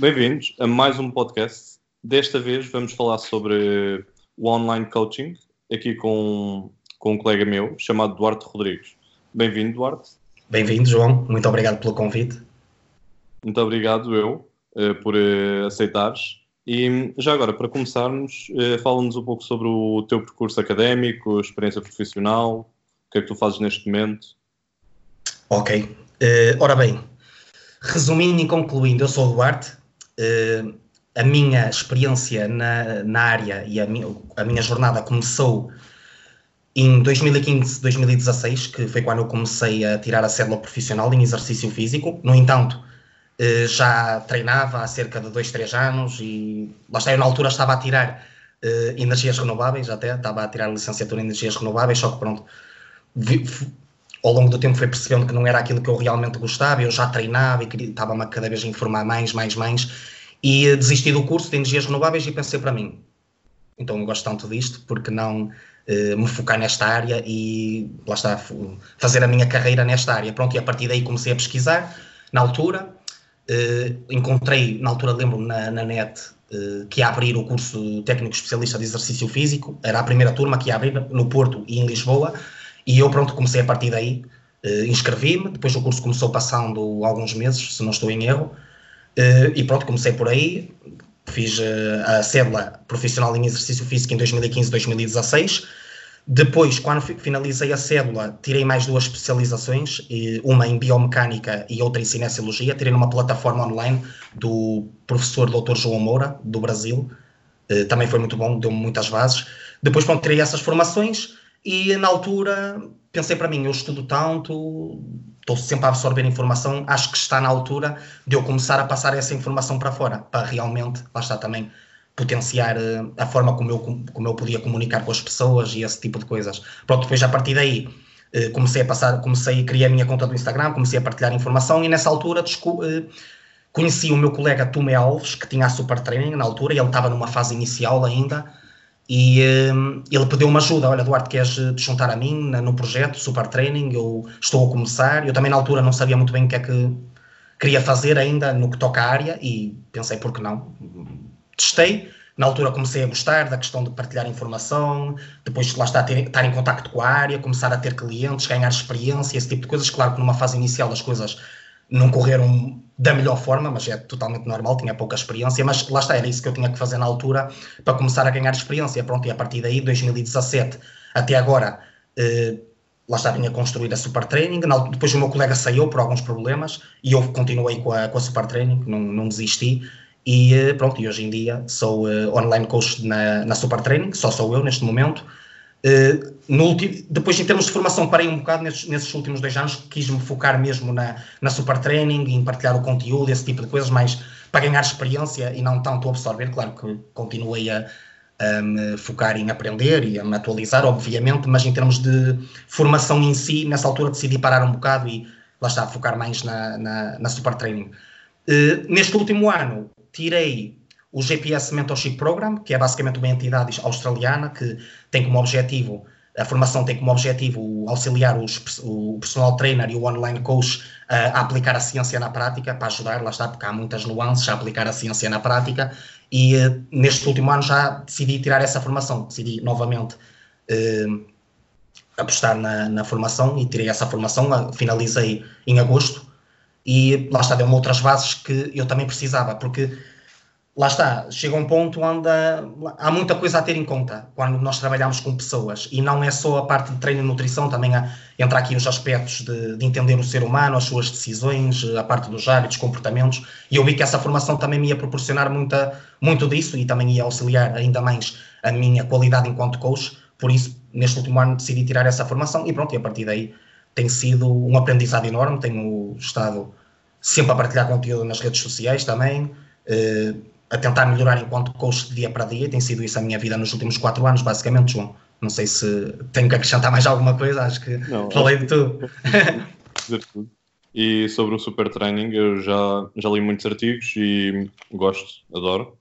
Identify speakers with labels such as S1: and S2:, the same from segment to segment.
S1: Bem-vindos a mais um podcast. Desta vez vamos falar sobre o online coaching, aqui com, com um colega meu chamado Duarte Rodrigues. Bem-vindo, Duarte.
S2: Bem-vindo, João. Muito obrigado pelo convite.
S1: Muito obrigado, eu, eh, por eh, aceitares. E já agora, para começarmos, eh, fala-nos um pouco sobre o teu percurso académico, experiência profissional, o que é que tu fazes neste momento.
S2: Ok. Ora bem, resumindo e concluindo, eu sou o Duarte, a minha experiência na, na área e a minha, a minha jornada começou em 2015, 2016, que foi quando eu comecei a tirar a cédula profissional em exercício físico. No entanto, eh, já treinava há cerca de 2, 3 anos e lá está, eu na altura estava a tirar uh, energias renováveis até, estava a tirar a licenciatura em energias renováveis, só que pronto, ao longo do tempo foi percebendo que não era aquilo que eu realmente gostava, eu já treinava e estava-me cada vez a informar mais, mais, mais e desisti do curso de energias renováveis e pensei para mim, então eu gosto tanto disto, porque não uh, me focar nesta área e lá está, fazer a minha carreira nesta área. Pronto, e a partir daí comecei a pesquisar, na altura, uh, encontrei, na altura lembro na, na net, uh, que ia abrir o curso técnico especialista de exercício físico, era a primeira turma que ia abrir no Porto e em Lisboa, e eu pronto, comecei a partir daí, inscrevi-me, depois o curso começou passando alguns meses, se não estou em erro, Uh, e pronto, comecei por aí, fiz uh, a cédula profissional em exercício físico em 2015, 2016. Depois, quando finalizei a cédula, tirei mais duas especializações, uma em biomecânica e outra em cinesiologia. Tirei numa plataforma online do professor Dr. João Moura, do Brasil. Uh, também foi muito bom, deu-me muitas bases. Depois, pronto, tirei essas formações e na altura pensei para mim, eu estudo tanto, estou sempre a absorver informação, acho que está na altura de eu começar a passar essa informação para fora, para realmente, lá está também, potenciar eh, a forma como eu, como eu podia comunicar com as pessoas e esse tipo de coisas. Pronto, depois a partir daí eh, comecei a passar, comecei, criei a minha conta do Instagram, comecei a partilhar informação e nessa altura eh, conheci o meu colega Tume Alves, que tinha a Super Training na altura, e ele estava numa fase inicial ainda, e um, ele pediu-me ajuda. Olha, Duarte, queres eh, te juntar a mim no projeto Super Training? Eu estou a começar. Eu também, na altura, não sabia muito bem o que é que queria fazer ainda no que toca à área e pensei, por que não? Testei. Na altura comecei a gostar da questão de partilhar informação, depois lá está, ter, estar em contacto com a área, começar a ter clientes, ganhar experiência, esse tipo de coisas. Claro que numa fase inicial as coisas não correram da melhor forma, mas é totalmente normal, tinha pouca experiência, mas lá está, era isso que eu tinha que fazer na altura para começar a ganhar experiência. Pronto, e a partir daí, 2017 até agora, eh, lá está, vinha construir a Super Training. Depois o meu colega saiu por alguns problemas e eu continuei com a, com a Super Training, não, não desisti. E eh, pronto, e hoje em dia sou eh, online coach na, na Super Training, só sou eu neste momento. Uh, último, depois, em termos de formação, parei um bocado nesses, nesses últimos dois anos, quis-me focar mesmo na, na super training, em partilhar o conteúdo, esse tipo de coisas, mas para ganhar experiência e não tanto absorver. Claro que continuei a, a me focar em aprender e a me atualizar, obviamente, mas em termos de formação em si, nessa altura decidi parar um bocado e lá está, focar mais na, na, na super training. Uh, neste último ano, tirei o GPS Mentorship Program, que é basicamente uma entidade australiana que tem como objetivo, a formação tem como objetivo auxiliar os, o personal trainer e o online coach a aplicar a ciência na prática, para ajudar, lá está, porque há muitas nuances a aplicar a ciência na prática, e uh, neste último ano já decidi tirar essa formação, decidi novamente uh, apostar na, na, formação e tirei essa formação, finalizei em agosto, e lá está, deu-me outras bases que eu também precisava, porque lá está, chega um ponto onde há muita coisa a ter em conta quando nós trabalhamos com pessoas. E não é só a parte de treino e nutrição, também entra aqui os aspectos de, de, entender o ser humano, as suas decisões, a parte dos hábitos, comportamentos, e eu vi que essa formação também me ia proporcionar muita, muito disso e também ia auxiliar ainda mais a minha qualidade enquanto coach, por isso neste último ano decidi tirar essa formação e pronto, e a partir daí tem sido um aprendizado enorme, tenho estado sempre a partilhar conteúdo nas redes sociais também, eh, a tentar melhorar enquanto coach de dia para dia, tem sido isso a minha vida nos últimos quatro anos, basicamente, João. Não sei se tenho que acrescentar mais alguma coisa, acho que Não, falei de tudo.
S1: E sobre o super training, eu já, já li muitos artigos e gosto, adoro.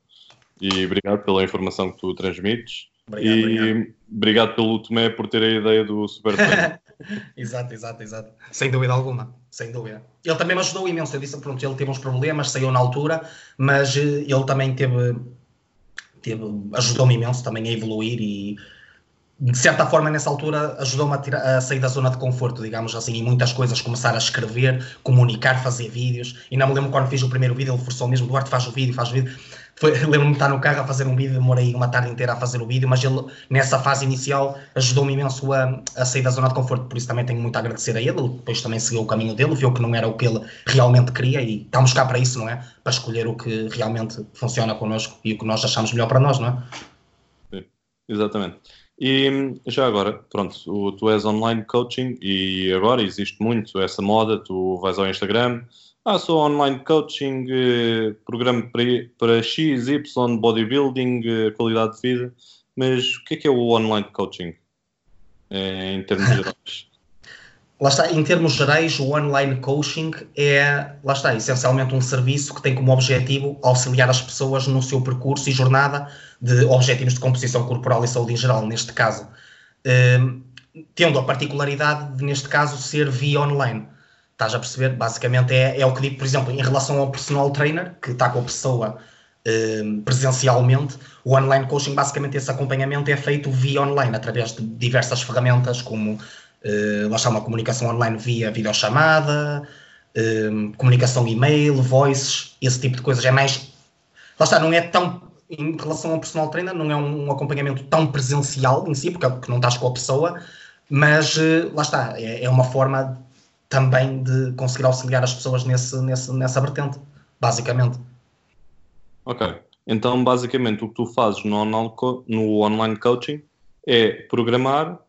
S1: E obrigado pela informação que tu transmites. Obrigado, e obrigado. obrigado pelo Tomé por ter a ideia do super training.
S2: exato, exato, exato. Sem dúvida alguma, sem dúvida. Ele também me ajudou imenso. Eu disse, pronto, ele teve uns problemas, saiu na altura, mas eh, ele também teve, teve ajudou-me imenso também a evoluir e de certa forma, nessa altura, ajudou-me a, a, sair da zona de conforto, digamos assim, e muitas coisas, começar a escrever, comunicar, fazer vídeos. E não me lembro quando fiz o primeiro vídeo, ele forçou mesmo, Duarte faz o vídeo, faz o vídeo. Lembro-me de estar no carro a fazer um vídeo, demorei uma tarde inteira a fazer o vídeo, mas ele, nessa fase inicial, ajudou-me imenso a, a sair da zona de conforto, por isso também tenho muito a agradecer a ele. Depois também seguiu o caminho dele, viu que não era o que ele realmente queria e estamos cá para isso, não é? Para escolher o que realmente funciona connosco e o que nós achamos melhor para nós, não é?
S1: Sim, exatamente. E já agora, pronto, tu és online coaching e agora existe muito essa moda, tu vais ao Instagram, ah, sou online coaching, eh, programa para, X, Y, bodybuilding, eh, qualidade de vida, mas o que é que é o online coaching eh, em termos gerais?
S2: Lá está, em termos gerais, o online coaching é, lá está, essencialmente um serviço que tem como objetivo auxiliar as pessoas no seu percurso e jornada de objetivos de composição corporal e saúde em geral, neste caso. Um, tendo a particularidade de, neste caso, ser via online. Estás a perceber? Basicamente é, é o que digo, por exemplo, em relação ao personal trainer, que está com a pessoa um, presencialmente, o online coaching, basicamente esse acompanhamento é feito via online, através de diversas ferramentas como lá está uma comunicação online via videochamada, uh, comunicação e-mail, voices, esse tipo de coisas. É mais. Lá está, não é tão. Em relação ao personal trainer, não é um, acompanhamento tão presencial em si, porque, porque não estás com a pessoa, mas uh, lá está, é, é, uma forma também de conseguir auxiliar as pessoas nesse, nesse, nessa vertente, basicamente.
S1: Ok. Então, basicamente, o que tu fazes no online coaching é programar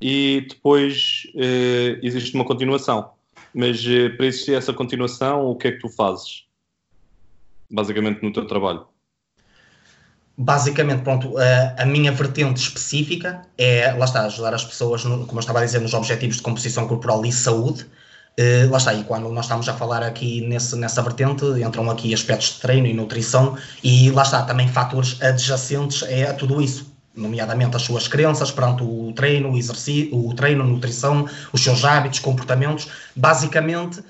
S1: e depois uh, existe uma continuação. Mas uh, para existir essa continuação, o que é que tu fazes? Basicamente no teu trabalho.
S2: Basicamente, pronto, a, a minha vertente específica é, lá está, ajudar as pessoas, no, como eu estava a dizer, nos objetivos de composição corporal e saúde. Uh, lá está, e quando nós estamos a falar aqui nesse, nessa vertente, entram aqui aspectos de treino e nutrição, e lá está, também fatores adjacentes a tudo isso nomeadamente as suas crenças perante o treino, o exercício, o treino, a nutrição, os seus hábitos, comportamentos. Basicamente,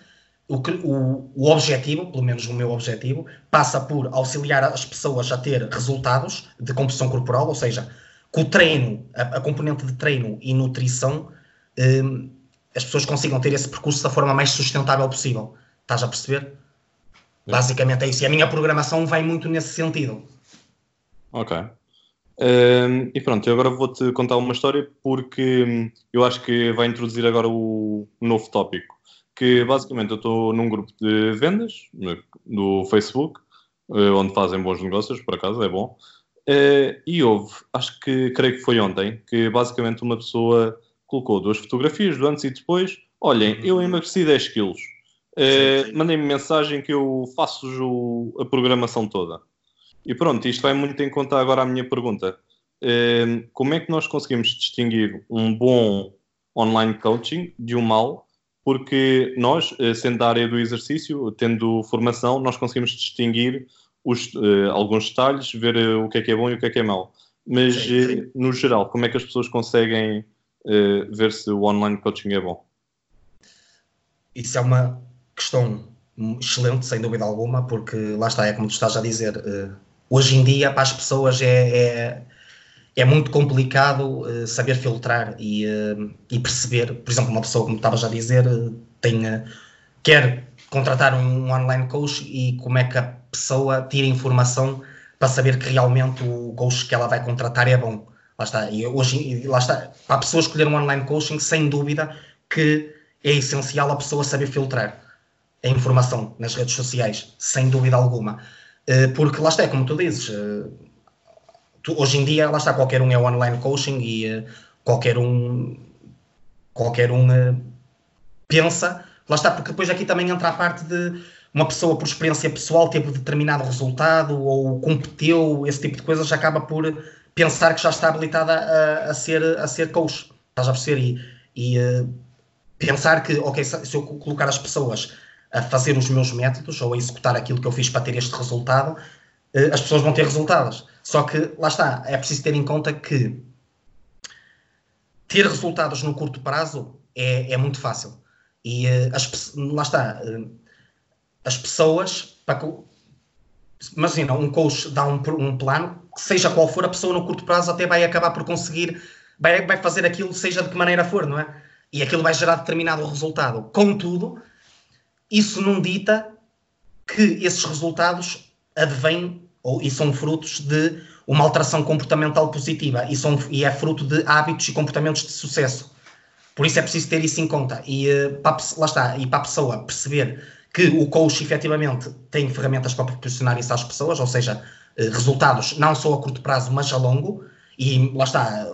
S2: o, o, o, objetivo, pelo menos o meu objetivo, passa por auxiliar as pessoas a ter resultados de composição corporal, ou seja, com o treino, a, a componente de treino e nutrição, um, as pessoas consigam ter esse percurso da forma mais sustentável possível. Estás a perceber? Basicamente é isso. E a minha programação vai muito nesse sentido.
S1: Ok. Um, e pronto, eu agora vou-te contar uma história porque eu acho que vai introduzir agora o novo tópico. Que basicamente eu estou num grupo de vendas no Facebook, uh, onde fazem bons negócios, por acaso, é bom. Uh, e houve, acho que creio que foi ontem, que basicamente uma pessoa colocou duas fotografias do antes e depois. Olhem, eu emagreci 10 quilos. Uh, Mandei-me mensagem que eu faço a programação toda. E pronto, isto vai muito em conta agora a minha pergunta. Ehm, como é que nós conseguimos distinguir um bom online coaching de um mau? Porque nós, eh, sendo da área do exercício, tendo formação, nós conseguimos distinguir os, uh, alguns detalhes, ver uh, o que é que é bom e o que é que é mau. Mas, sim, sim. No geral, como é que as pessoas conseguem ver se o online coaching é bom?
S2: Isso é uma questão excelente, sem dúvida alguma, porque lá está, é como tu estás a dizer, hoje em dia para as pessoas é, é, é muito complicado uh, saber filtrar e, uh, e, perceber, por exemplo, uma pessoa, como estavas a dizer, uh, quer contratar um online coach e como é que a pessoa tira informação para saber que realmente o coach que ela vai contratar é bom. Lá está. E hoje, lá está. Para a pessoa escolher um online coaching, sem dúvida que é essencial a pessoa saber filtrar a informação nas redes sociais, sem dúvida alguma. Eh, porque lá está, é como tu dizes, eh, tu, hoje em dia, lá está, qualquer um é online coaching e eh, qualquer um, qualquer um pensa, lá está, porque depois aqui também entra a parte de uma pessoa por experiência pessoal teve determinado resultado ou competiu, esse tipo de coisas, acaba por pensar que já está habilitada a, a ser, a ser coach, estás a perceber? E, e pensar que, ok, se eu colocar as pessoas a fazer os meus métodos ou a executar aquilo que eu fiz para ter este resultado, eh, as pessoas vão ter resultados. Só que, lá está, é preciso ter em conta que ter resultados no curto prazo é, é muito fácil. E uh, as, lá está, uh, as pessoas, para, imagina, um coach dá um, um plano, seja qual for, a pessoa no curto prazo até vai acabar por conseguir, vai, vai fazer aquilo, seja de que maneira for, não é? E aquilo vai gerar determinado resultado. Contudo, isso não dita que esses resultados advêm ou, e são frutos de uma alteração comportamental positiva e, são, e é fruto de hábitos e comportamentos de sucesso. Por isso é preciso ter isso em conta. E uh, para, lá está, e para a pessoa perceber que o coach efetivamente tem ferramentas para proporcionar isso às pessoas, ou seja, uh, resultados não só a curto prazo, mas a longo, e lá está,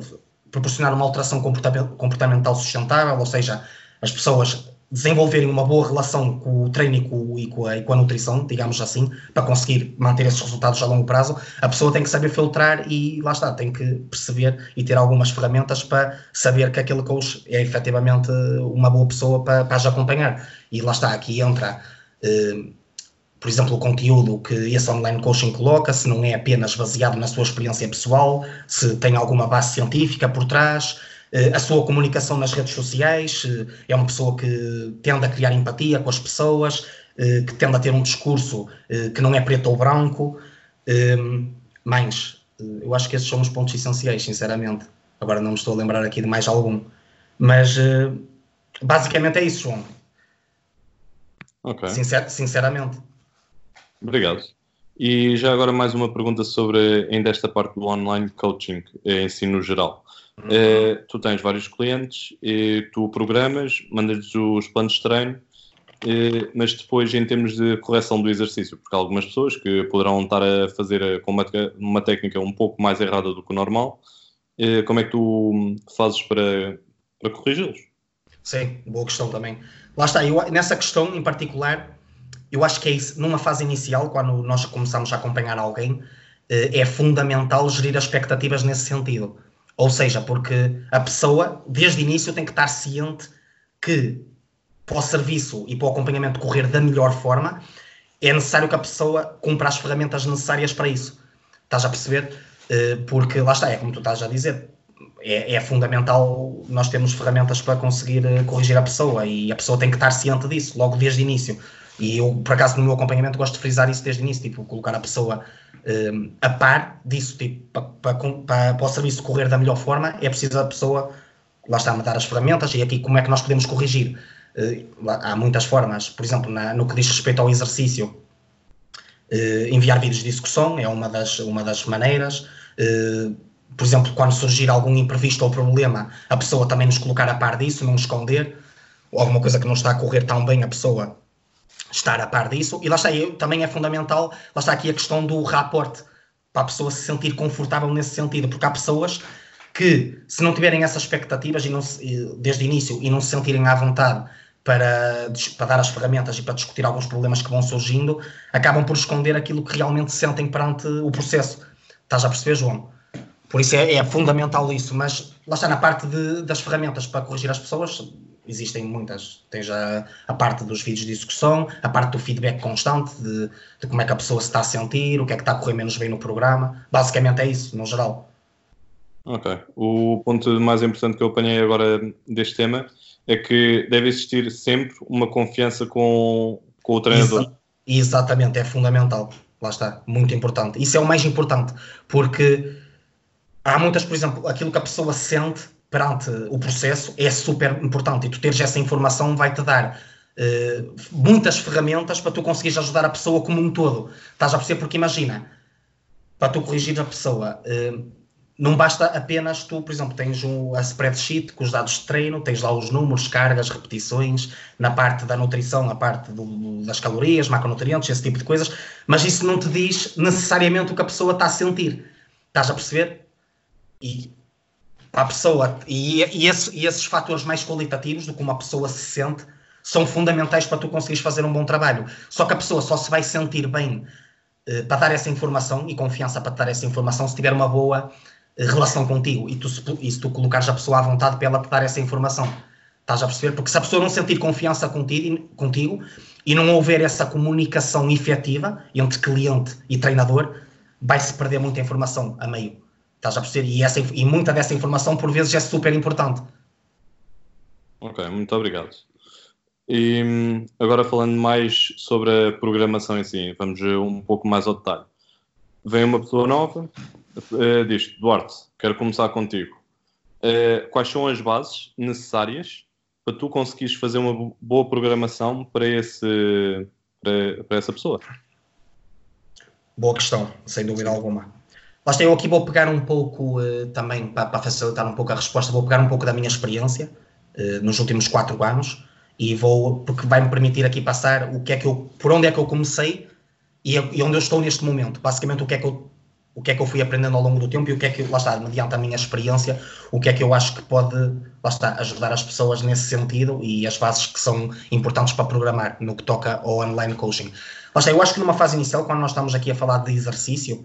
S2: proporcionar uma alteração comportamental sustentável, ou seja, as pessoas desenvolverem uma boa relação com o treino e com, e, com a, e com, a, nutrição, digamos assim, para conseguir manter esses resultados a longo prazo, a pessoa tem que saber filtrar e lá está, tem que perceber e ter algumas ferramentas para saber que aquele coach é efetivamente uma boa pessoa para, para as acompanhar. E lá está, aqui entra, eh, por exemplo, o conteúdo que esse online coaching coloca, se não é apenas baseado na sua experiência pessoal, se tem alguma base científica por trás, a sua comunicação nas redes sociais, eh, é uma pessoa que tende a criar empatia com as pessoas, eh, que tende a ter um discurso que não é preto ou branco. Mas eu acho que esses são os pontos essenciais, sinceramente. Agora não me estou a lembrar aqui de mais algum. Mas basicamente é isso, João.
S1: Ok.
S2: Sincer sinceramente.
S1: Obrigado. E já agora mais uma pergunta sobre ainda esta parte do online coaching em si no geral. Uh, tu tens vários clientes, e tu programas, mandas os planos de treino, uh, mas depois, em termos de correção do exercício, porque há algumas pessoas que poderão estar a fazer com uma, uma técnica um pouco mais errada do que o normal, como é que tu fazes para, para corrigi-los?
S2: Sim, boa questão também. Lá está, eu, nessa questão em particular, eu acho que é isso, numa fase inicial, quando nós começamos a acompanhar alguém, é fundamental gerir as expectativas nesse sentido ou seja, porque a pessoa, desde o início, tem que estar ciente que para o serviço e para o acompanhamento correr da melhor forma, é necessário que a pessoa cumpra as ferramentas necessárias para isso. Estás a perceber? Eh, porque lá está, é como tu estás a dizer, é, é, fundamental nós termos ferramentas para conseguir eh, corrigir a pessoa e a pessoa tem que estar ciente disso logo desde o início. E eu, por acaso, no meu acompanhamento gosto de frisar isso desde o início, tipo, colocar a pessoa um, a par disso, tipo, para, para, para, o serviço correr da melhor forma, é preciso a pessoa, lá está, me dar as ferramentas e aqui como é que nós podemos corrigir. Uh, há muitas formas, por exemplo, na, no que diz respeito ao exercício, uh, enviar vídeos de discussão é uma das, uma das maneiras. Uh, por exemplo, quando surgir algum imprevisto ou problema, a pessoa também nos colocar a par disso, não esconder, ou alguma coisa que não está a correr tão bem, a pessoa estar a par disso. E lá está, eu, também é fundamental, lá está aqui a questão do raporte, para a pessoa se sentir confortável nesse sentido, porque há pessoas que, se não tiverem essas expectativas e não se, desde o início e não se sentirem à vontade para, para dar as ferramentas e para discutir alguns problemas que vão surgindo, acabam por esconder aquilo que realmente sentem perante o processo. Estás a perceber, João? Por isso é, é fundamental isso, mas lá está na parte de, das ferramentas para corrigir as pessoas, existem muitas. Tens a, a, parte dos vídeos de discussão, a parte do feedback constante de, de, como é que a pessoa se está a sentir, o que é que está a correr menos bem no programa. Basicamente é isso, no geral.
S1: Ok. O ponto mais importante que eu apanhei agora deste tema é que deve existir sempre uma confiança com, com o treinador. Exa
S2: exatamente, é fundamental. Lá está, muito importante. Isso é o mais importante, porque há muitas, por exemplo, aquilo que a pessoa sente perante o processo é super importante e tu teres essa informação vai-te dar uh, muitas ferramentas para tu conseguires ajudar a pessoa como um todo. Estás a perceber? Porque imagina, para tu corrigir a pessoa, uh, não basta apenas tu, por exemplo, tens um, a spreadsheet com os dados de treino, tens lá os números, cargas, repetições, na parte da nutrição, a parte do, das calorias, macronutrientes, esse tipo de coisas, mas isso não te diz necessariamente o que a pessoa está a sentir. Estás a perceber? E para a pessoa. E, e, esse, e, esses fatores mais qualitativos do como a pessoa se sente são fundamentais para tu conseguires fazer um bom trabalho. Só que a pessoa só se vai sentir bem uh, para dar essa informação e confiança para dar essa informação se tiver uma boa uh, relação contigo e, tu, e se tu colocares a pessoa à vontade para ela te dar essa informação. Estás a perceber? Porque se a pessoa não sentir confiança contigo, contigo e não houver essa comunicação efetiva entre cliente e treinador, vai-se perder muita informação a meio. Estás a perceber? E, essa, e muita dessa informação, por vezes, é super importante.
S1: Ok, muito obrigado. E hum, agora falando mais sobre a programação em si, vamos um pouco mais ao detalhe. Vem uma pessoa nova, uh, diz Duarte, quero começar contigo. Uh, quais são as bases necessárias para tu conseguires fazer uma boa programação para, esse, para, para essa pessoa?
S2: Boa questão, sem dúvida alguma. Lá eu aqui vou pegar um pouco uh, também, para, para, facilitar um pouco a resposta, vou pegar um pouco da minha experiência uh, nos últimos quatro anos e vou, porque vai-me permitir aqui passar o que é que eu, por onde é que eu comecei e, e, onde eu estou neste momento. Basicamente o que é que eu o que é que eu fui aprendendo ao longo do tempo e o que é que, lá está, mediante a minha experiência, o que é que eu acho que pode, lá está, ajudar as pessoas nesse sentido e as bases que são importantes para programar no que toca ao online coaching. Lá está, eu acho que numa fase inicial, quando nós estamos aqui a falar de exercício,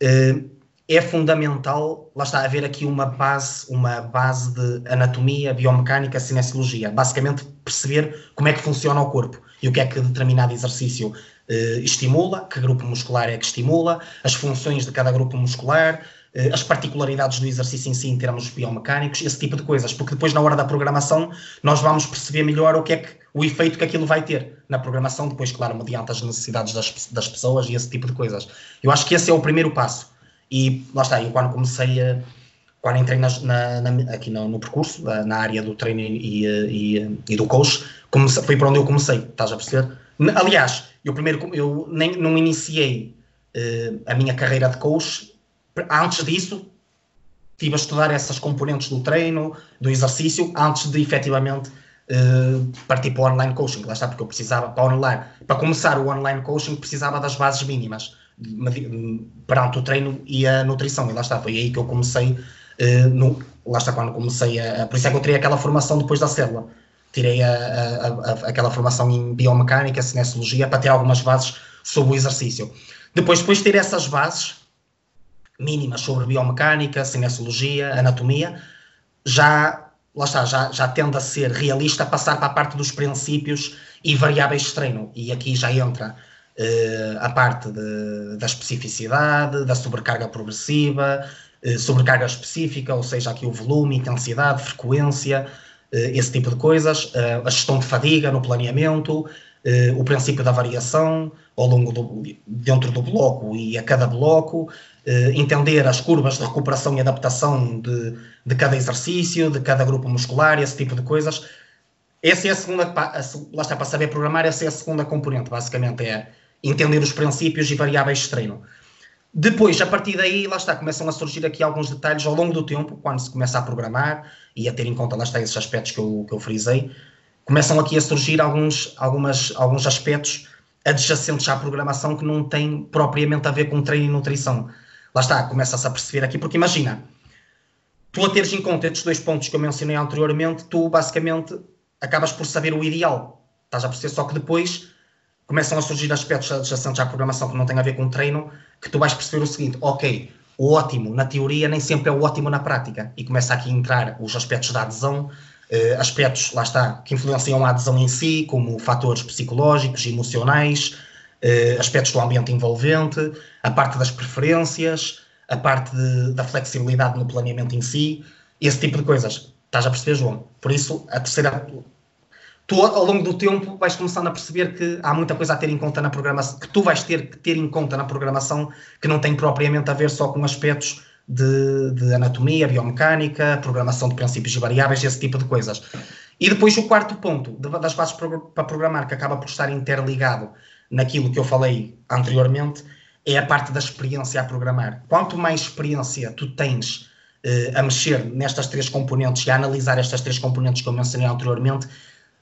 S2: é fundamental, lá está, haver aqui uma base, uma base de anatomia, biomecânica, cinesiologia. Basicamente, perceber como é que funciona o corpo e o que é que determinado exercício eh, estimula, que grupo muscular é que estimula, as funções de cada grupo muscular, eh, as particularidades do exercício em si em termos biomecânicos, esse tipo de coisas, porque depois na hora da programação nós vamos perceber melhor o que é que o efeito que aquilo vai ter na programação, depois, claro, mediante as necessidades das, das pessoas e esse tipo de coisas. Eu acho que esse é o primeiro passo. E lá está, eu quando comecei a. Quando entrei na, na, aqui no, no, percurso, na área do treino e, e, e do coach, comecei, foi por onde eu comecei, estás a perceber? Aliás, eu primeiro eu nem, não iniciei uh, a minha carreira de coach, antes disso estive a estudar essas componentes do treino, do exercício, antes de efetivamente uh, partir para o online coaching. Lá está, porque eu precisava, para, online, para começar o online coaching, precisava das bases mínimas perante o treino e a nutrição. E lá está, foi aí que eu comecei, uh, no, lá está quando comecei a, Por isso é que eu tirei aquela formação depois da célula. Tirei a, a, a, aquela formação em biomecânica, cinesiologia, para ter algumas bases sobre o exercício. Depois, depois de ter essas bases mínimas sobre biomecânica, cinesiologia, anatomia, já lá está, já, já tende a ser realista passar para a parte dos princípios e variáveis de treino. E aqui já entra uh, a parte de, da especificidade, da sobrecarga progressiva, uh, sobrecarga específica, ou seja, aqui o volume, intensidade, frequência, uh, esse tipo de coisas, a gestão de fadiga no planeamento, o princípio da variação ao longo do, dentro do bloco e a cada bloco, entender as curvas de recuperação e adaptação de, de cada exercício, de cada grupo muscular, esse tipo de coisas. Essa é a segunda, lá está, para saber programar, essa é a segunda componente, basicamente, é entender os princípios e variáveis de treino. Depois, a partir daí, lá está, começam a surgir aqui alguns detalhes ao longo do tempo, quando se começa a programar e a ter em conta, lá está, esses aspectos que eu, que eu frisei, começam aqui a surgir alguns, algumas, alguns aspectos adjacentes à programação que não têm propriamente a ver com treino e nutrição. Lá está, começa-se a perceber aqui, porque imagina, tu a teres em conta estes dois pontos que eu mencionei anteriormente, tu basicamente acabas por saber o ideal. Estás a perceber, só que depois começam a surgir aspectos adjacentes à programação que não têm a ver com treino, que tu vais perceber o seguinte, ok, o ótimo na teoria nem sempre é o ótimo na prática, e começa aqui a entrar os aspectos da adesão, eh, aspectos, lá está, que influenciam a adesão em si, como fatores psicológicos, emocionais, aspectos do ambiente envolvente, a parte das preferências, a parte de, da flexibilidade no planeamento em si, esse tipo de coisas. Estás a perceber, João? Por isso, a terceira tu ao longo do tempo vais começando a perceber que há muita coisa a ter em conta na programação, que tu vais ter que ter em conta na programação que não tem propriamente a ver só com aspectos de, de anatomia, biomecânica, programação de princípios e variáveis, esse tipo de coisas. E depois o quarto ponto das bases para programar, que acaba por estar interligado naquilo que eu falei anteriormente, é a parte da experiência a programar. Quanto mais experiência tu tens eh, a mexer nestas três componentes e a analisar estas três componentes que eu mencionei anteriormente,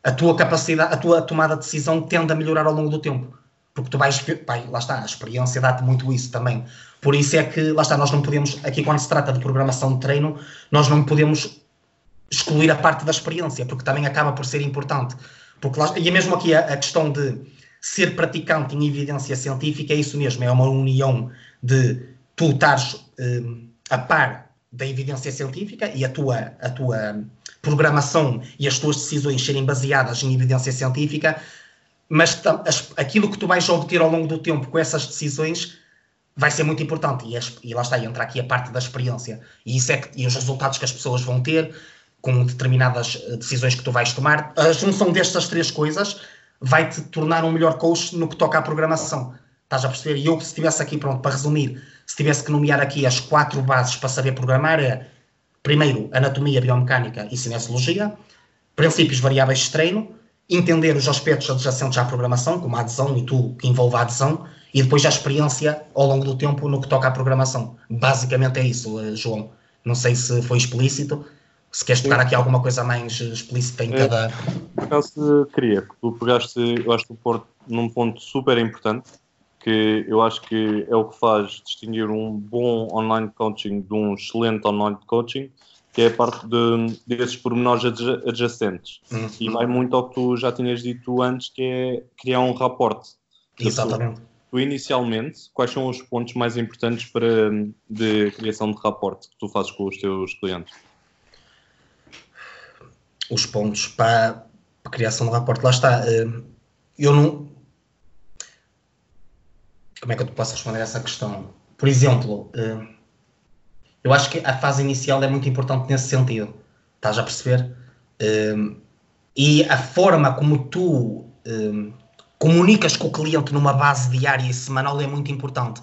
S2: a tua capacidade, a tua tomada de decisão tende a melhorar ao longo do tempo. Porque tu vais, pai, lá está, a experiência dá-te muito isso também. Por isso é que, lá está, nós não podemos, aqui quando se trata de programação de treino, nós não podemos excluir a parte da experiência, porque também acaba por ser importante. Porque lá, e é mesmo aqui a, a questão de ser praticante em evidência científica é isso mesmo, é uma união de tu estares um, a par da evidência científica e a tua, a tua programação e as tuas decisões serem baseadas em evidência científica, mas aquilo que tu vais obter ao longo do tempo com essas decisões vai ser muito importante. E, e lá está, entra aqui a parte da experiência. E, isso é que, e os resultados que as pessoas vão ter, com determinadas decisões que tu vais tomar. A junção destas três coisas vai te tornar um melhor coach no que toca à programação. Estás a perceber? E eu, se estivesse aqui, pronto, para resumir, se tivesse que nomear aqui as quatro bases para saber programar, é primeiro, anatomia, biomecânica e cinesiologia, princípios variáveis de treino, entender os aspectos adjacentes à programação, como a adesão e tudo que envolve a adesão, e depois a experiência ao longo do tempo no que toca à programação. Basicamente é isso, eh, João. Não sei se foi explícito, se queres tocar aqui alguma coisa mais explícita em cada. É,
S1: por acaso queria, que tu pegaste, eu acho que tu num ponto super importante, que eu acho que é o que faz distinguir um bom online coaching de um excelente online coaching, que é a parte de, desses pormenores adjacentes. Uhum. E vai muito ao que tu já tinhas dito antes, que é criar um raporte.
S2: Exatamente.
S1: Tu, inicialmente, quais são os pontos mais importantes para, de criação de raporte que tu fazes com os teus clientes?
S2: Os pontos para, a criação de raporte, lá está. Eh, eu não. Como é que eu te posso responder a essa questão? Por exemplo, eh, eu acho que a fase inicial é muito importante nesse sentido. Estás a perceber? Eh, e a forma como tu comunicas com o cliente numa base diária e semanal é muito importante.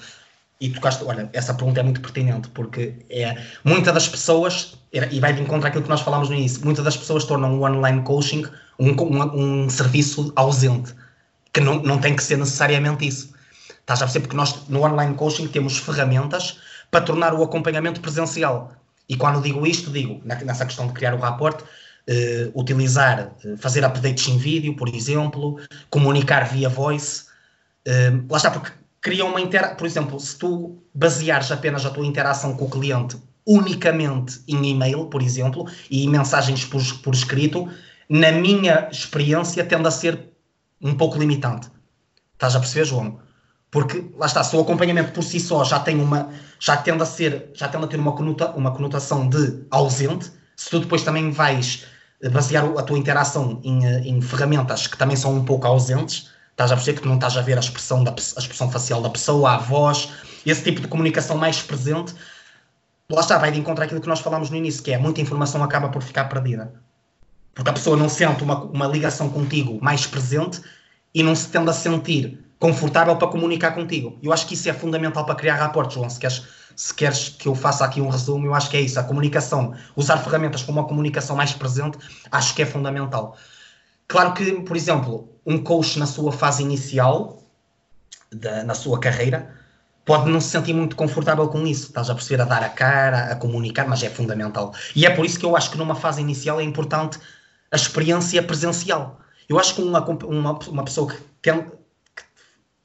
S2: E tocaste, olha, essa pergunta é muito pertinente, porque é muitas das pessoas, e vai de encontro àquilo que nós falámos no início, muitas das pessoas tornam o online coaching um, um, um serviço ausente, que não, não tem que ser necessariamente isso. Estás a perceber? Porque nós no online coaching temos ferramentas para tornar o acompanhamento presencial. E quando digo isto, digo, nessa questão de criar o rapport, uh, utilizar, uh, fazer updates em vídeo, por exemplo, comunicar via voice. Uh, lá está, porque cria uma interação. Por exemplo, se tu baseares apenas a tua interação com o cliente unicamente em e-mail, por exemplo, e mensagens por, por escrito, na minha experiência tende a ser um pouco limitante. Estás a perceber, João? Porque lá está, se o acompanhamento por si só já tem uma, já tende a ser, já tende a ter uma, conota, uma conotação de ausente, se tu depois também vais basear a tua interação em, eh, em, ferramentas que também são um pouco ausentes, estás a perceber que tu não estás a ver a expressão, da, a expressão facial da pessoa, a voz, esse tipo de comunicação mais presente, lá está, vai de encontro àquilo que nós falámos no início, que é muita informação acaba por ficar perdida. Porque a pessoa não sente uma, uma ligação contigo mais presente e não se tende a sentir confortável para comunicar contigo. Eu acho que isso é fundamental para criar rapport, João. Se queres se queres que eu faça aqui um resumo, eu acho que é isso. A comunicação, usar ferramentas como a comunicação mais presente, acho que é fundamental. Claro que, por exemplo, um coach na sua fase inicial, da, na sua carreira, pode não se sentir muito confortável com isso. Estás a perceber a dar a cara, a comunicar, mas é fundamental. E é por isso que eu acho que numa fase inicial é importante a experiência presencial. Eu acho que uma, uma, uma pessoa que, tem, que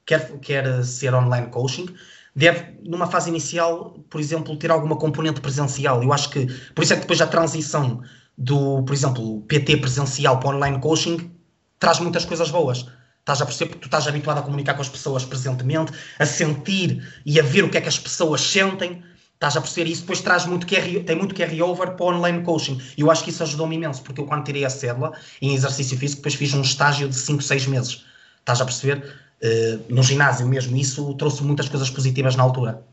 S2: quer, quer ser online coaching deve, numa fase inicial, por exemplo, ter alguma componente presencial. Eu acho que, por isso é que depois a transição do, por exemplo, PT presencial para online coaching traz muitas coisas boas. Estás a perceber porque tu estás habituado a comunicar com as pessoas presentemente, a sentir e a ver o que é que as pessoas sentem. Estás a perceber isso, depois traz muito carry, tem muito carry-over para o online coaching. E eu acho que isso ajudou-me imenso, porque eu quando tirei a cédula em exercício físico, depois fiz um estágio de 5, 6 meses. Estás a perceber? Uh, no ginásio mesmo, isso trouxe muitas coisas positivas na altura.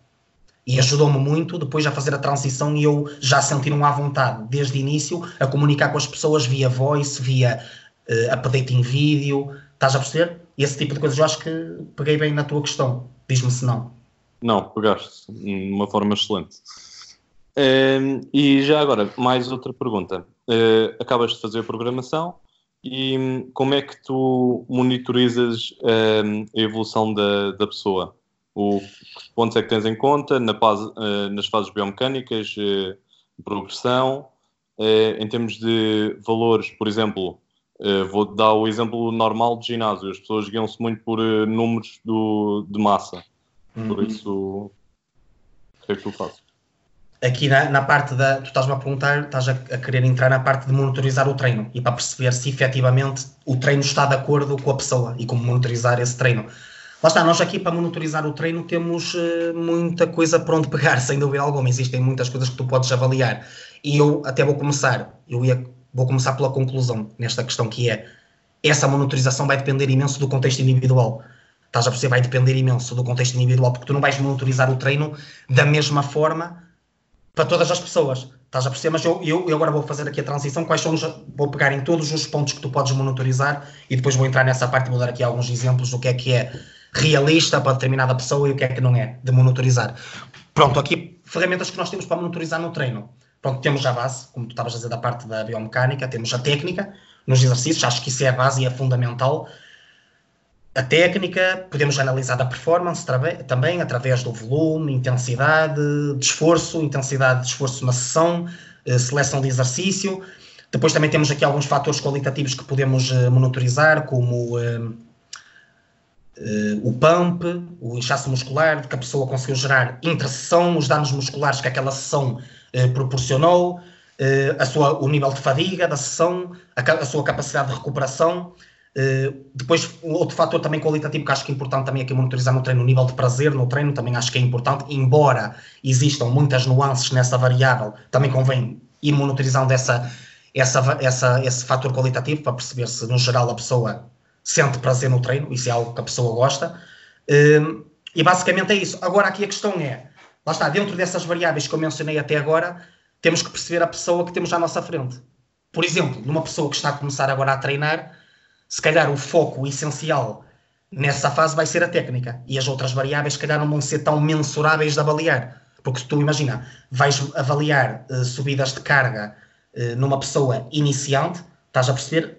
S2: E ajudou-me muito depois a fazer a transição e eu já sentir-me à vontade, desde o início, a comunicar com as pessoas via voice, via uh, update em vídeo. Estás a perceber? Esse tipo de coisas. Eu acho que peguei bem na tua questão. Diz-me se não.
S1: Não, pegaste de uma forma excelente. Uh, e já agora, mais outra pergunta. Uh, acabas de fazer a programação, e como é que tu monitorizas um, a evolução da, da pessoa? O, que pontos é que tens em conta na fase, uh, nas fases biomecânicas, uh, progressão, uh, em termos de valores, por exemplo, vou dar o exemplo normal de ginásio, as pessoas guiam-se muito por números do, de massa, uhum. por isso, o que é que tu fazes?
S2: aqui na, na, parte da. Tu estás-me a perguntar, estás a, a, querer entrar na parte de monitorizar o treino e para perceber se efetivamente o treino está de acordo com a pessoa e como monitorizar esse treino. Lá está, nós aqui para monitorizar o treino temos uh, muita coisa para onde pegar, sem dúvida alguma. Existem muitas coisas que tu podes avaliar. E eu até vou começar, eu ia, vou começar pela conclusão nesta questão que é essa monitorização vai depender imenso do contexto individual. Estás a perceber? Vai depender imenso do contexto individual, porque tu não vais monitorizar o treino da mesma forma para todas as pessoas. Estás a perceber? Mas eu, eu, eu, agora vou fazer aqui a transição. Quais são os, Vou pegar em todos os pontos que tu podes monitorizar e depois vou entrar nessa parte e vou dar aqui alguns exemplos do que é que é realista para determinada pessoa e o que é que não é de monitorizar. Pronto, aqui ferramentas que nós temos para monitorizar no treino. Pronto, temos a base, como tu estavas a dizer, da parte da biomecânica, temos a técnica nos exercícios, acho que isso é a base e é fundamental. A técnica, podemos analisar a performance também através do volume, intensidade de esforço, intensidade de esforço na sessão, eh, seleção de exercício. Depois também temos aqui alguns fatores qualitativos que podemos eh, monitorizar, como eh, o pump, o inchaço muscular, que a pessoa conseguiu gerar interseção, os danos musculares que aquela sessão proporcionou, a sua, o nível de fadiga da sessão, a, a sua capacidade de recuperação. Uh, depois, outro fator também qualitativo que acho que é importante também aqui monitorizar no treino, o nível de prazer no treino também acho que é importante, embora existam muitas nuances nessa variável, também convém ir monitorizando essa, essa, essa, esse fator qualitativo para perceber se no geral a pessoa sente prazer no treino, isso é algo que a pessoa gosta. Uh, e basicamente é isso. Agora aqui a questão é, lá está, dentro dessas variáveis que eu mencionei até agora, temos que perceber a pessoa que temos à nossa frente. Por exemplo, numa pessoa que está a começar agora a treinar, se calhar o foco essencial nessa fase vai ser a técnica e as outras variáveis, se calhar, não vão ser tão mensuráveis de avaliar. Porque tu imagina, vais avaliar uh, subidas de carga uh, numa pessoa iniciante, estás a perceber?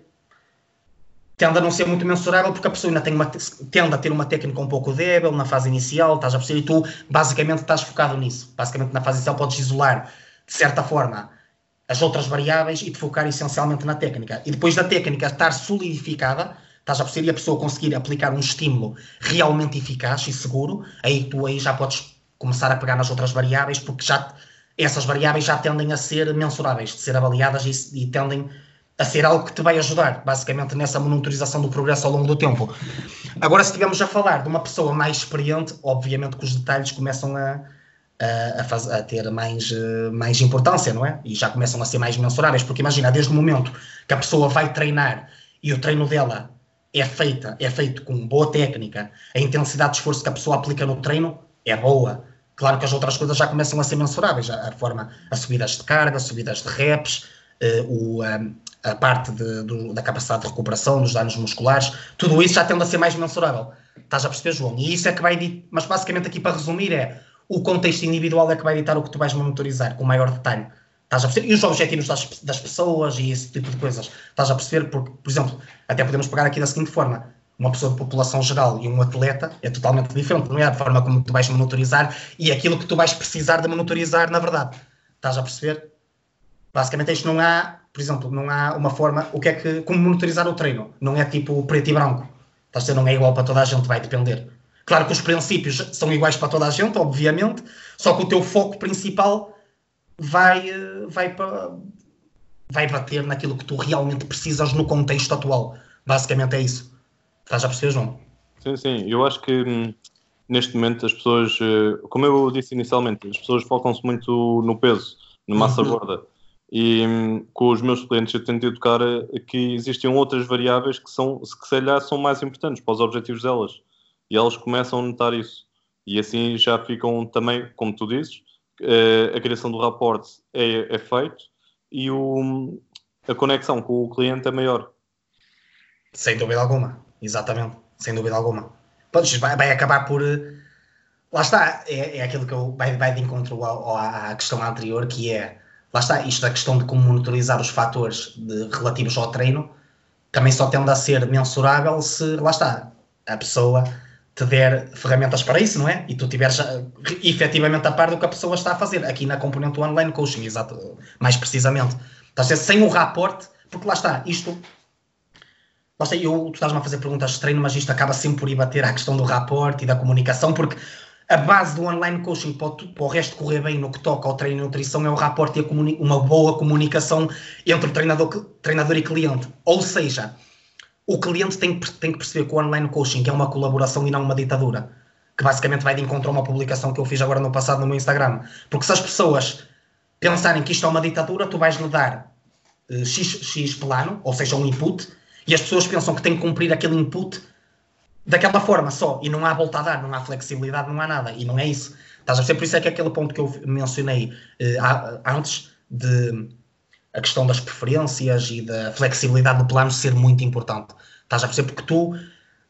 S2: Tende a não ser muito mensurável porque a pessoa ainda tem uma, tende a ter uma técnica um pouco débil na fase inicial, estás a perceber? E tu basicamente estás focado nisso. Basicamente na fase inicial podes isolar, de certa forma, as outras variáveis e te focar essencialmente na técnica. E depois da técnica estar solidificada, estás a perceber, e a pessoa conseguir aplicar um estímulo realmente eficaz e seguro, aí tu aí já podes começar a pegar nas outras variáveis, porque já essas variáveis já tendem a ser mensuráveis, de ser avaliadas e, e tendem a ser algo que te vai ajudar, basicamente, nessa monitorização do progresso ao longo do tempo. Agora, se estivermos a falar de uma pessoa mais experiente, obviamente que os detalhes começam a, a, faz, a, ter mais, uh, mais importância, não é? E já começam a ser mais mensuráveis, porque imagina, desde o momento que a pessoa vai treinar e o treino dela é feita, é feito com boa técnica, a intensidade de esforço que a pessoa aplica no treino é boa. Claro que as outras coisas já começam a ser mensuráveis, a, a forma, as subidas de carga, subidas de reps, o, um, a parte de, do, da capacidade de recuperação, dos danos musculares, tudo isso já tende a ser mais mensurável. Estás a perceber, João? E isso é que vai. Mas basicamente aqui para resumir é o contexto individual é que vai ditar o que tu vais monitorizar com maior detalhe. Estás a perceber? E os objetivos das, das pessoas e esse tipo de coisas. Estás a perceber? Porque, por exemplo, até podemos pegar aqui da seguinte forma: uma pessoa de população geral e um atleta é totalmente diferente, não é? A forma como tu vais monitorizar e aquilo que tu vais precisar de monitorizar, na verdade. Estás a perceber? Basicamente, isto não há, por exemplo, não há uma forma. O que é que. Como monitorizar o treino? Não é tipo preto e branco. Estás a dizer, não é igual para toda a gente, vai depender. Claro que os princípios são iguais para toda a gente, obviamente, só que o teu foco principal vai, eh, vai, para, vai bater naquilo que tu realmente precisas no contexto atual. Basicamente é isso. Estás a perceber, João?
S1: Sim, sim. Eu acho que hum, neste momento as pessoas, eh, como eu disse inicialmente, as pessoas focam-se muito no peso, na massa uhum. gorda. E hum, com os meus clientes eu tento educar que existem outras variáveis que, são, que se calhar são mais importantes para os objetivos delas e eles começam a notar isso. E assim já ficam também, como tu dizes, eh, a criação do raporte é, é feito e o, a conexão com o cliente é maior.
S2: Sem dúvida alguma, exatamente, sem dúvida alguma. Pois, vai, vai acabar por. Eh, lá está, é, é aquilo que eu, vai, vai de encontro à questão anterior, que é. Lá está, isto da questão de como monitorizar os fatores de, relativos ao treino também só tende a ser mensurável se, lá está, a pessoa te der ferramentas para isso, não é? E tu tiveres uh, efetivamente a par do que a pessoa está a fazer, aqui na componente online coaching, exato, mais precisamente. Estás a sem o raporte, porque lá está, isto. Lá está, eu, tu estás-me a fazer perguntas de treino, mas isto acaba sempre por ir bater à questão do raporte e da comunicação, porque a base do online coaching para o, para o resto correr bem no que toca ao treino e nutrição é o raporte e uma boa comunicação entre treinador, treinador e cliente. Ou seja, o cliente tem, tem que perceber que o online coaching é uma colaboração e não uma ditadura. Que basicamente vai de encontro a uma publicação que eu fiz agora no passado no meu Instagram. Porque se as pessoas pensarem que isto é uma ditadura, tu vais lhe dar uh, X, X plano, ou seja, um input, e as pessoas pensam que têm que cumprir aquele input daquela forma só, e não há volta a dar, não há flexibilidade, não há nada, e não é isso. Estás a ser por isso é que aquele ponto que eu mencionei uh, antes de a questão das preferências e da flexibilidade do plano ser muito importante. Estás a perceber? Porque tu,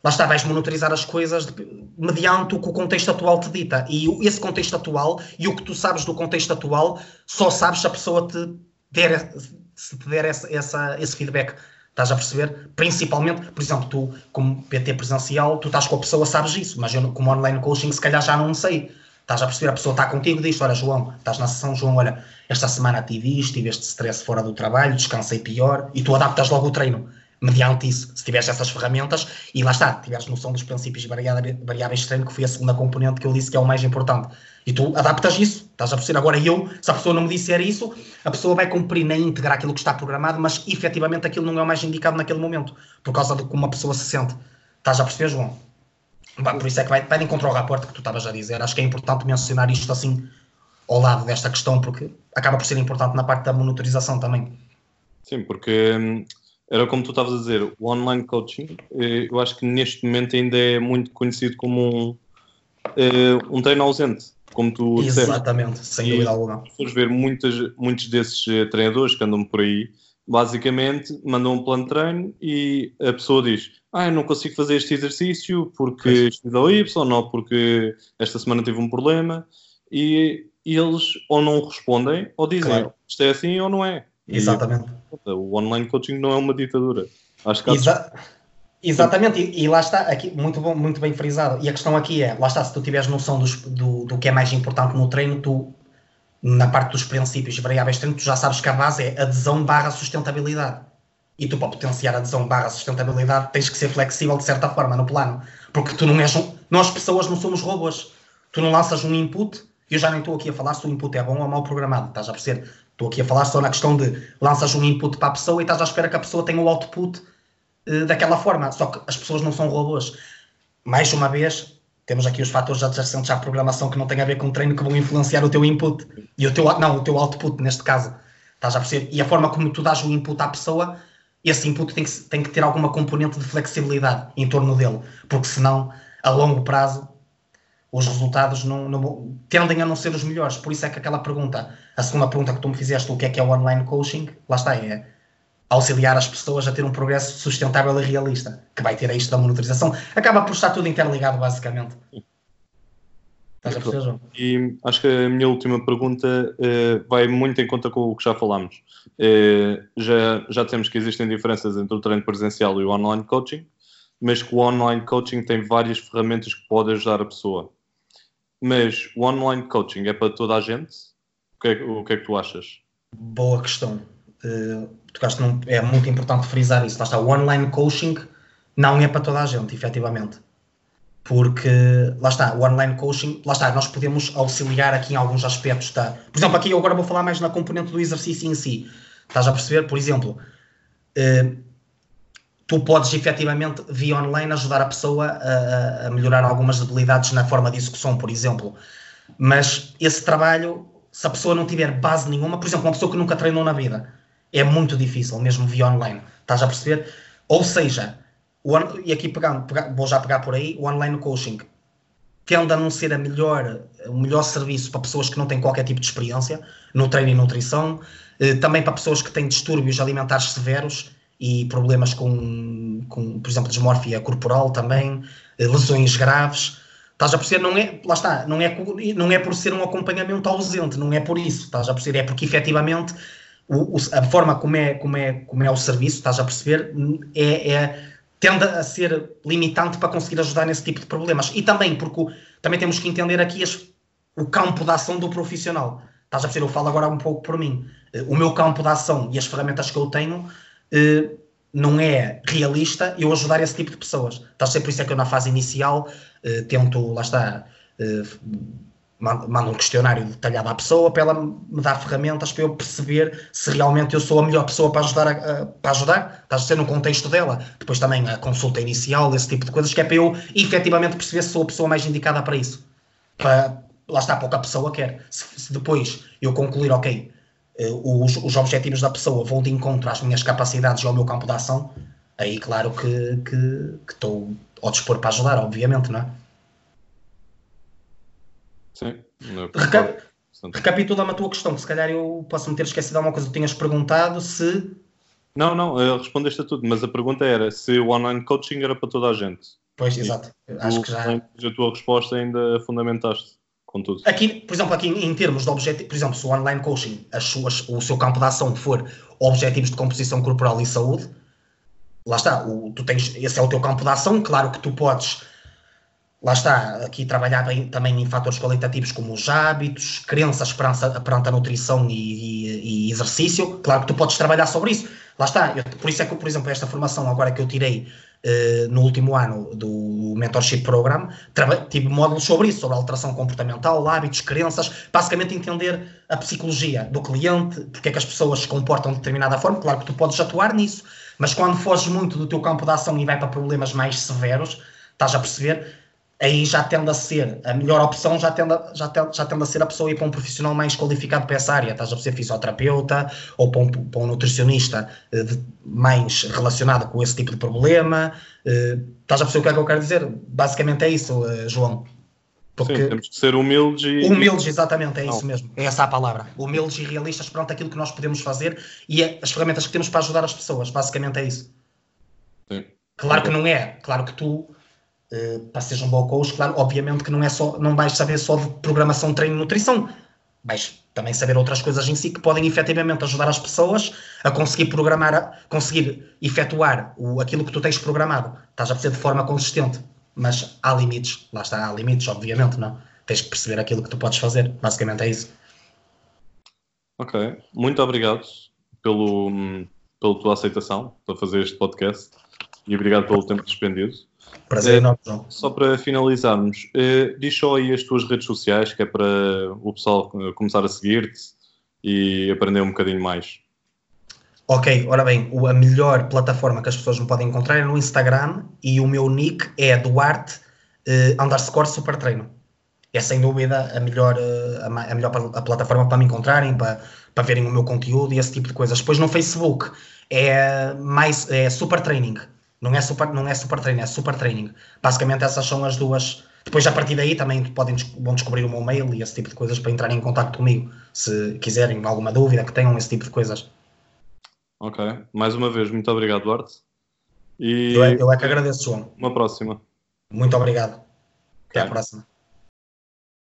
S2: lá está, vais monitorizar as coisas de, mediante o que o contexto atual te dita. E esse contexto atual e o que tu sabes do contexto atual, só sabes se a pessoa te der, se te der essa, essa, esse feedback. Estás a perceber? Principalmente, por exemplo, tu, como PT presencial, tu estás com a pessoa, sabes isso, mas eu, como online coaching, se calhar já não sei. Estás a perceber? A pessoa está contigo diz: Olha, João, estás na sessão, João, olha, esta semana tive isto, tive este stress fora do trabalho, descansei pior, e tu adaptas logo o treino mediante isso. Se tiveres essas ferramentas, e lá está, tiveres noção dos princípios variáveis de treino, que foi a segunda componente que eu disse que é o mais importante. E tu adaptas isso, estás a perceber? Agora eu, se a pessoa não me disser isso, a pessoa vai cumprir nem integrar aquilo que está programado, mas efetivamente aquilo não é o mais indicado naquele momento, por causa de como a pessoa se sente. Estás a perceber, João? Por isso é que vai, vai de encontro ao raporte que tu estavas a dizer. Acho que é importante mencionar isto assim ao lado desta questão, porque acaba por ser importante na parte da monitorização também.
S1: Sim, porque hum, era como tu estavas a dizer, o online coaching, eh, eu acho que neste momento ainda é muito conhecido como um, eh, um treino ausente, como tu
S2: Exatamente, disseste. sem dúvida alguma.
S1: Se fores ver muitas, muitos desses eh, treinadores que andam por aí, basicamente mandam um plano de treino e a pessoa diz ah, eu não consigo fazer este exercício porque X ou Y, ou porque esta semana tive um problema e, e eles ou não respondem ou dizem claro. isto é assim ou não é.
S2: Exatamente.
S1: E, o online coaching não é uma ditadura. Acho que
S2: Exa Exatamente, e, e, lá está, aqui, muito, bom, muito bem frisado. E a questão aqui é, lá está, se tu tiveres noção dos, do, do que é mais importante no treino, tu, na parte dos princípios e variáveis de treino, tu já sabes que a base é adesão barra sustentabilidade e tu para potenciar adesão barra sustentabilidade tens que ser flexível de certa forma no plano, porque tu não és um, nós pessoas não somos robôs, tu não lanças um input, e eu já nem estou aqui a falar se o input é bom ou mal programado, estás a perceber? Estou aqui a falar só na questão de lanças um input para a pessoa e estás à espera que a pessoa tenha o output uh, daquela forma, só que as pessoas não são robôs. Mais uma vez, temos aqui os fatores adjacentes à programação que não têm a ver com o treino que vão influenciar o teu input e o teu, não, o teu output neste caso. Estás a perceber? E a forma como tu dás o input à pessoa esse input tem que, tem que ter alguma componente de flexibilidade em torno dele, porque senão, a longo prazo, os resultados não, não, tendem a não ser os melhores. Por isso é que aquela pergunta, a segunda pergunta que tu me fizeste, o que é que é o online coaching, lá está, é auxiliar as pessoas a ter um progresso sustentável e realista, que vai ter a isto da monitorização. Acaba por estar tudo interligado, basicamente.
S1: Estás a perceber, João? E acho que a minha última pergunta uh, vai muito em conta com o que já falámos. Uh, já, já temos que existem diferenças entre o treino presencial e o online coaching, mas que o online coaching tem várias ferramentas que podem ajudar a pessoa. Mas o online coaching é para toda a gente? O que é, o que, é que tu achas?
S2: Boa questão. Uh, num, é muito importante frisar isso. Lá está, o online coaching não é para toda a gente, efetivamente porque lá está, o online coaching, lá está, nós podemos auxiliar aqui em alguns aspectos. Tá? Por exemplo, aqui eu agora vou falar mais na componente do exercício em si. Estás a perceber? Por exemplo, eh, tu podes efetivamente, via online, ajudar a pessoa a, a, melhorar algumas debilidades na forma de execução, por exemplo. Mas esse trabalho, se a pessoa não tiver base nenhuma, por exemplo, uma pessoa que nunca treinou na vida, é muito difícil, mesmo via online. Estás a perceber? Ou seja, e aqui pegando, vou já pegar por aí, o online coaching tende a não ser a melhor, o melhor serviço para pessoas que não têm qualquer tipo de experiência no treino e nutrição, eh, também para pessoas que têm distúrbios alimentares severos e problemas com, com por exemplo, desmorfia corporal também, eh, lesões graves. Estás a perceber? Não é, lá está, não é, não é por ser um acompanhamento ausente, não é por isso, estás a perceber? É porque efetivamente o, a forma como é, como, é, como é o serviço, estás a perceber, é, é tende a ser limitante para conseguir ajudar nesse tipo de problemas. E também porque também temos que entender aqui as, o campo de ação do profissional. Estás a perceber? Eu falo agora um pouco por mim. Eh, o meu campo de ação e as ferramentas que eu tenho eh, não é realista eu ajudar esse tipo de pessoas. Estás ser por isso é que eu na fase inicial eh, tento, lá está, mando um questionário detalhado à pessoa para ela me dar ferramentas para eu perceber se realmente eu sou a melhor pessoa para ajudar, a, a, para ajudar, estás a ser no contexto dela. Depois também a consulta inicial, esse tipo de coisas, que é para eu efetivamente perceber se sou a pessoa mais indicada para isso. Para, lá está, para o que a pessoa quer. Se, se depois eu concluir, ok, uh, os, os objetivos da pessoa vão de encontro às minhas capacidades e ao meu campo de ação, aí claro que, que, que estou ao dispor para ajudar, obviamente, não é?
S1: Sim.
S2: Portanto... Recapitula-me a tua questão, que se calhar eu posso me ter esquecido de alguma coisa que tinhas perguntado, se...
S1: Não, não, eh, respondeste a tudo, mas a pergunta era se o online coaching era para toda a gente.
S2: Pois, exato. Acho que já...
S1: A tua resposta ainda fundamentaste
S2: Aqui, por exemplo, aqui em termos de objetivo, por exemplo, se o online coaching, as suas, o seu campo de ação for objetivos de composição corporal e saúde, lá está, o, tu tens, esse é o teu campo de ação, claro que tu podes lá está, aqui trabalhar bem, também em fatores qualitativos como os hábitos, crenças perante, perante a nutrição e, e, e, exercício. Claro que tu podes trabalhar sobre isso. Lá está, eu, por isso é que, por exemplo, esta formação agora que eu tirei no último ano do Mentorship Program, tive módulos sobre isso, sobre alteração comportamental, hábitos, crenças, basicamente entender a psicologia do cliente, porque é que as pessoas se comportam de determinada forma. Claro que tu podes atuar nisso, mas quando foges muito do teu campo de ação e vai para problemas mais severos, estás a perceber, aí já tende a ser, a melhor opção já tende a, já tende, já tende a ser a pessoa ir para um profissional mais qualificado para essa área, estás a ser fisioterapeuta ou para um, para um nutricionista eh, de, mais relacionado com esse tipo de problema, eh, estás a perceber o que é que eu quero dizer? Basicamente é isso, eh, João.
S1: Porque Sim, temos que ser humildes e...
S2: Humildes, exatamente, é Não. isso mesmo, é essa a palavra. Humildes e realistas perante aquilo que nós podemos fazer e as ferramentas que temos para ajudar as pessoas, basicamente é isso. Sim. Claro que não é, claro que tu uh, para seja um bom coach, claro, obviamente que não é só, não vais saber só de programação, treino e nutrição, vais também saber outras coisas em si que podem efetivamente ajudar as pessoas a conseguir programar, a conseguir efetuar o, aquilo que tu tens programado. Estás a fazer de forma consistente, mas há limites, lá está, há limites, obviamente, não? Tens que perceber aquilo que tu podes fazer, basicamente é isso.
S1: Ok, muito obrigado pelo, pela tua aceitação para fazer este podcast e obrigado pelo tempo despendido.
S2: Prazer é, enorme, João.
S1: Só para finalizarmos, eh, diz só aí as tuas redes sociais, que é para o pessoal eh, começar a seguir-te e aprender um bocadinho mais.
S2: Ok, ora bem, a melhor plataforma que as pessoas me podem encontrar é no Instagram e o meu nick é Duarte uh, underscore supertreino. É sem dúvida a melhor, uh, a, melhor a plataforma para me encontrarem, para, para verem o meu conteúdo e esse tipo de coisas. Depois no Facebook é mais é super training. Não é super, não é super training, é super training. Basicamente essas são as duas. Depois a partir daí também podem vão descobrir o meu mail e esse tipo de coisas para entrarem em contato comigo, se quiserem alguma dúvida, que tenham esse tipo de coisas.
S1: Ok. Mais uma vez, muito obrigado, Duarte.
S2: E... Eu, é, eu é que agradeço, João.
S1: Uma próxima.
S2: Muito obrigado. Até okay. à próxima.